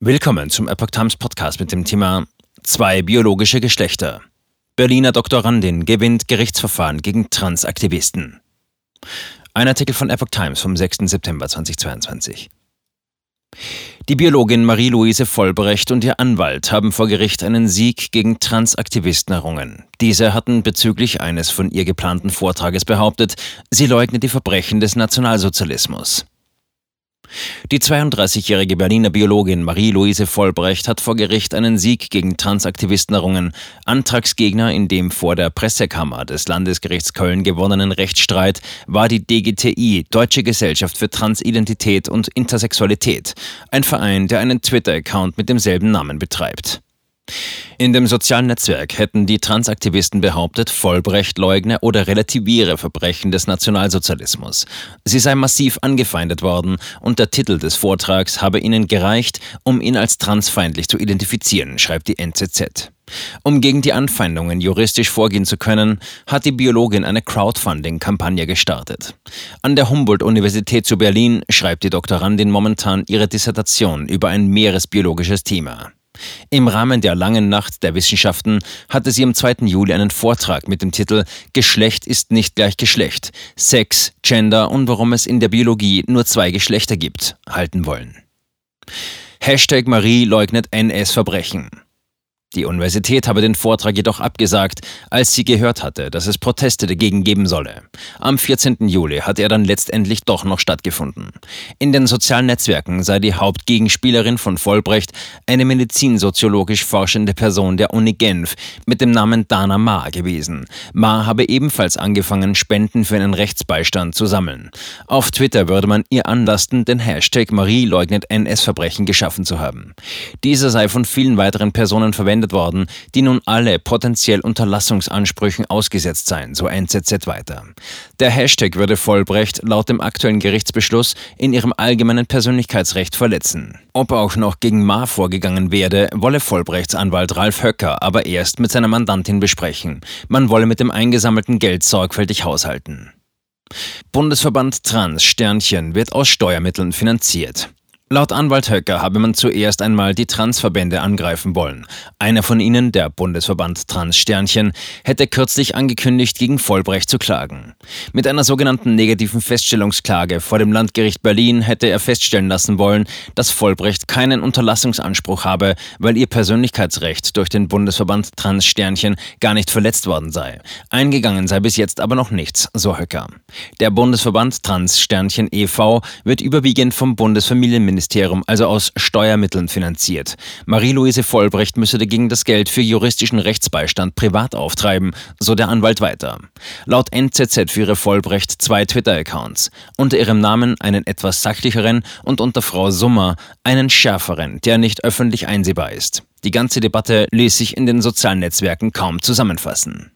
Willkommen zum Epoch Times Podcast mit dem Thema Zwei biologische Geschlechter. Berliner Doktorandin gewinnt Gerichtsverfahren gegen Transaktivisten. Ein Artikel von Epoch Times vom 6. September 2022. Die Biologin Marie-Louise Vollbrecht und ihr Anwalt haben vor Gericht einen Sieg gegen Transaktivisten errungen. Diese hatten bezüglich eines von ihr geplanten Vortrages behauptet, sie leugnet die Verbrechen des Nationalsozialismus. Die 32-jährige Berliner Biologin Marie-Louise Vollbrecht hat vor Gericht einen Sieg gegen Transaktivisten errungen. Antragsgegner in dem vor der Pressekammer des Landesgerichts Köln gewonnenen Rechtsstreit war die DGTI, Deutsche Gesellschaft für Transidentität und Intersexualität, ein Verein, der einen Twitter-Account mit demselben Namen betreibt. In dem sozialen Netzwerk hätten die Transaktivisten behauptet, Vollbrecht leugne oder relativiere Verbrechen des Nationalsozialismus. Sie sei massiv angefeindet worden und der Titel des Vortrags habe ihnen gereicht, um ihn als transfeindlich zu identifizieren, schreibt die NZZ. Um gegen die Anfeindungen juristisch vorgehen zu können, hat die Biologin eine Crowdfunding-Kampagne gestartet. An der Humboldt-Universität zu Berlin schreibt die Doktorandin momentan ihre Dissertation über ein meeresbiologisches Thema. Im Rahmen der langen Nacht der Wissenschaften hatte sie am 2. Juli einen Vortrag mit dem Titel Geschlecht ist nicht gleich Geschlecht, Sex, Gender und warum es in der Biologie nur zwei Geschlechter gibt, halten wollen. Hashtag Marie leugnet NS-Verbrechen. Die Universität habe den Vortrag jedoch abgesagt, als sie gehört hatte, dass es Proteste dagegen geben solle. Am 14. Juli hatte er dann letztendlich doch noch stattgefunden. In den sozialen Netzwerken sei die Hauptgegenspielerin von Vollbrecht eine medizinsoziologisch forschende Person der Uni Genf mit dem Namen Dana Ma gewesen. Ma habe ebenfalls angefangen, Spenden für einen Rechtsbeistand zu sammeln. Auf Twitter würde man ihr anlasten, den Hashtag Marie leugnet NS-Verbrechen geschaffen zu haben. Dieser sei von vielen weiteren Personen verwendet verwendet worden, die nun alle potenziell Unterlassungsansprüchen ausgesetzt seien, so NZZ weiter. Der Hashtag würde Vollbrecht laut dem aktuellen Gerichtsbeschluss in ihrem allgemeinen Persönlichkeitsrecht verletzen. Ob auch noch gegen Ma vorgegangen werde, wolle Vollbrechts Anwalt Ralf Höcker aber erst mit seiner Mandantin besprechen. Man wolle mit dem eingesammelten Geld sorgfältig haushalten. Bundesverband Trans Sternchen wird aus Steuermitteln finanziert. Laut Anwalt Höcker habe man zuerst einmal die Transverbände angreifen wollen. Einer von ihnen, der Bundesverband Trans Sternchen, hätte kürzlich angekündigt, gegen Vollbrecht zu klagen. Mit einer sogenannten negativen Feststellungsklage vor dem Landgericht Berlin hätte er feststellen lassen wollen, dass Vollbrecht keinen Unterlassungsanspruch habe, weil ihr Persönlichkeitsrecht durch den Bundesverband Trans Sternchen gar nicht verletzt worden sei. Eingegangen sei bis jetzt aber noch nichts, so Höcker. Der Bundesverband Trans Sternchen e.V. wird überwiegend vom Bundesfamilienministerium Finanzministerium, also aus Steuermitteln finanziert. Marie-Louise Vollbrecht müsse dagegen das Geld für juristischen Rechtsbeistand privat auftreiben, so der Anwalt weiter. Laut NZZ führe Vollbrecht zwei Twitter-Accounts. Unter ihrem Namen einen etwas sachlicheren und unter Frau Summer einen schärferen, der nicht öffentlich einsehbar ist. Die ganze Debatte ließ sich in den sozialen Netzwerken kaum zusammenfassen.